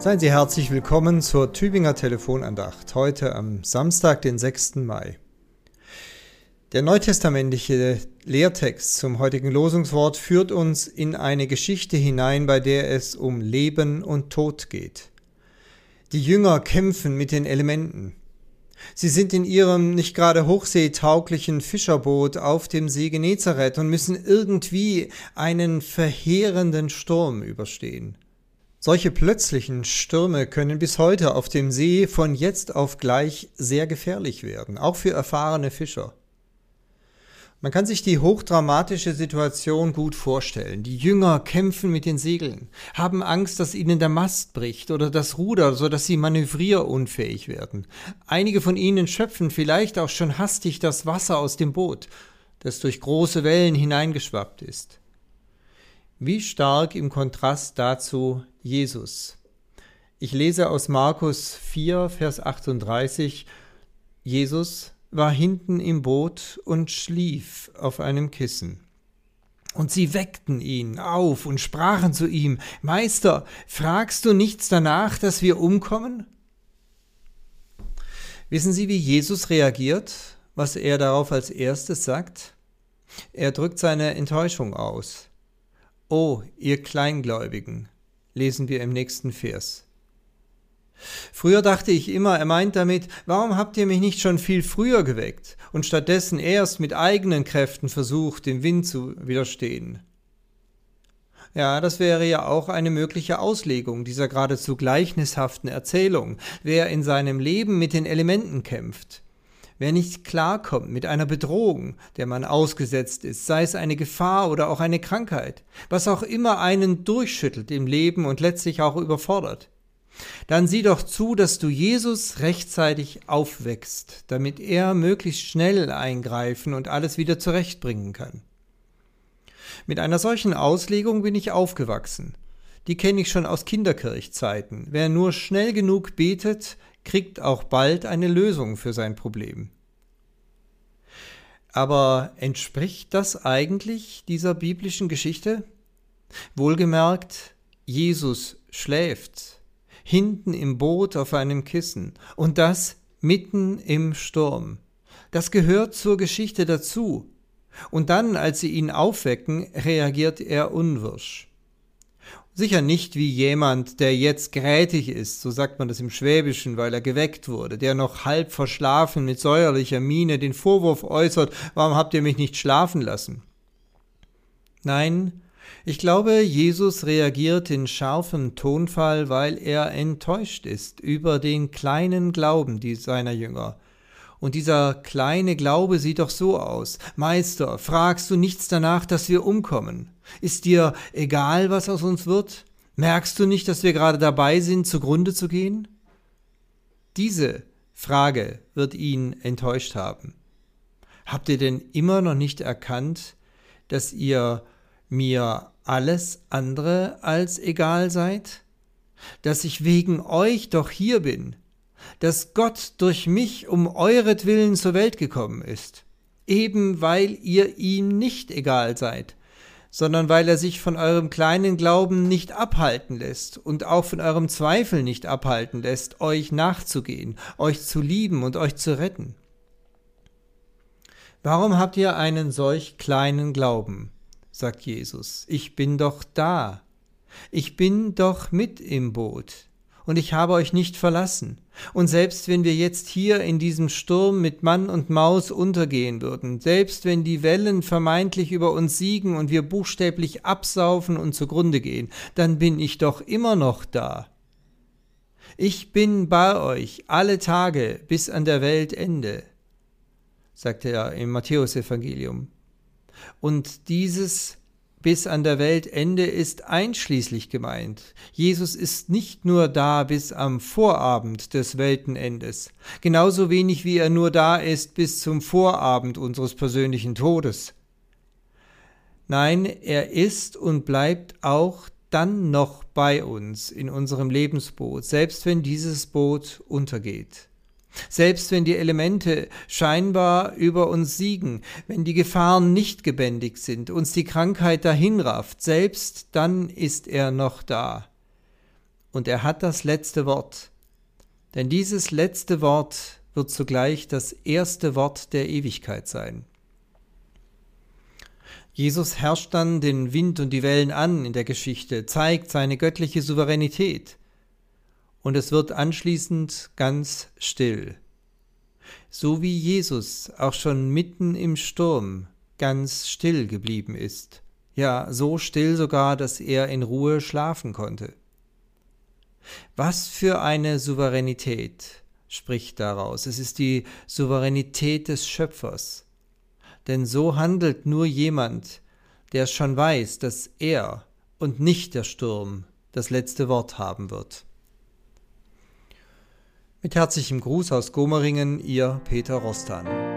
Seien Sie herzlich willkommen zur Tübinger Telefonandacht, heute am Samstag, den 6. Mai. Der neutestamentliche Lehrtext zum heutigen Losungswort führt uns in eine Geschichte hinein, bei der es um Leben und Tod geht. Die Jünger kämpfen mit den Elementen. Sie sind in ihrem nicht gerade hochseetauglichen Fischerboot auf dem See Genezareth und müssen irgendwie einen verheerenden Sturm überstehen. Solche plötzlichen Stürme können bis heute auf dem See von jetzt auf gleich sehr gefährlich werden, auch für erfahrene Fischer. Man kann sich die hochdramatische Situation gut vorstellen. Die Jünger kämpfen mit den Segeln, haben Angst, dass ihnen der Mast bricht oder das Ruder, so dass sie manövrierunfähig werden. Einige von ihnen schöpfen vielleicht auch schon hastig das Wasser aus dem Boot, das durch große Wellen hineingeschwappt ist. Wie stark im Kontrast dazu Jesus. Ich lese aus Markus 4, Vers 38, Jesus war hinten im Boot und schlief auf einem Kissen. Und sie weckten ihn auf und sprachen zu ihm, Meister, fragst du nichts danach, dass wir umkommen? Wissen Sie, wie Jesus reagiert, was er darauf als erstes sagt? Er drückt seine Enttäuschung aus. O ihr Kleingläubigen, lesen wir im nächsten Vers. Früher dachte ich immer, er meint damit, warum habt ihr mich nicht schon viel früher geweckt und stattdessen erst mit eigenen Kräften versucht, dem Wind zu widerstehen? Ja, das wäre ja auch eine mögliche Auslegung dieser geradezu gleichnishaften Erzählung. Wer in seinem Leben mit den Elementen kämpft, Wer nicht klarkommt mit einer Bedrohung, der man ausgesetzt ist, sei es eine Gefahr oder auch eine Krankheit, was auch immer einen durchschüttelt im Leben und letztlich auch überfordert, dann sieh doch zu, dass du Jesus rechtzeitig aufwächst, damit er möglichst schnell eingreifen und alles wieder zurechtbringen kann. Mit einer solchen Auslegung bin ich aufgewachsen. Die kenne ich schon aus Kinderkirchzeiten. Wer nur schnell genug betet, kriegt auch bald eine Lösung für sein Problem. Aber entspricht das eigentlich dieser biblischen Geschichte? Wohlgemerkt, Jesus schläft, hinten im Boot auf einem Kissen, und das mitten im Sturm. Das gehört zur Geschichte dazu. Und dann, als sie ihn aufwecken, reagiert er unwirsch. Sicher nicht wie jemand, der jetzt grätig ist, so sagt man das im Schwäbischen, weil er geweckt wurde, der noch halb verschlafen mit säuerlicher Miene den Vorwurf äußert, warum habt ihr mich nicht schlafen lassen? Nein, ich glaube, Jesus reagiert in scharfem Tonfall, weil er enttäuscht ist über den kleinen Glauben seiner Jünger. Und dieser kleine Glaube sieht doch so aus. Meister, fragst du nichts danach, dass wir umkommen? Ist dir egal, was aus uns wird? Merkst du nicht, dass wir gerade dabei sind, zugrunde zu gehen? Diese Frage wird ihn enttäuscht haben. Habt ihr denn immer noch nicht erkannt, dass ihr mir alles andere als egal seid? Dass ich wegen euch doch hier bin? Dass Gott durch mich um euretwillen zur Welt gekommen ist? Eben weil ihr ihm nicht egal seid, sondern weil er sich von eurem kleinen Glauben nicht abhalten lässt und auch von eurem Zweifel nicht abhalten lässt, euch nachzugehen, euch zu lieben und euch zu retten. Warum habt ihr einen solch kleinen Glauben? sagt Jesus. Ich bin doch da. Ich bin doch mit im Boot und ich habe euch nicht verlassen. Und selbst wenn wir jetzt hier in diesem Sturm mit Mann und Maus untergehen würden, selbst wenn die Wellen vermeintlich über uns siegen und wir buchstäblich absaufen und zugrunde gehen, dann bin ich doch immer noch da. Ich bin bei euch alle Tage bis an der Weltende, sagte er im Matthäusevangelium. Und dieses bis an der Weltende ist einschließlich gemeint. Jesus ist nicht nur da bis am Vorabend des Weltenendes, genauso wenig wie er nur da ist bis zum Vorabend unseres persönlichen Todes. Nein, er ist und bleibt auch dann noch bei uns in unserem Lebensboot, selbst wenn dieses Boot untergeht. Selbst wenn die Elemente scheinbar über uns siegen, wenn die Gefahren nicht gebändigt sind, uns die Krankheit dahinrafft, selbst dann ist er noch da. und er hat das letzte Wort. Denn dieses letzte Wort wird zugleich das erste Wort der Ewigkeit sein. Jesus herrscht dann den Wind und die Wellen an in der Geschichte, zeigt seine göttliche Souveränität. Und es wird anschließend ganz still. So wie Jesus auch schon mitten im Sturm ganz still geblieben ist. Ja, so still sogar, dass er in Ruhe schlafen konnte. Was für eine Souveränität spricht daraus. Es ist die Souveränität des Schöpfers. Denn so handelt nur jemand, der schon weiß, dass er und nicht der Sturm das letzte Wort haben wird. Mit herzlichem Gruß aus Gomeringen, Ihr Peter Rostan.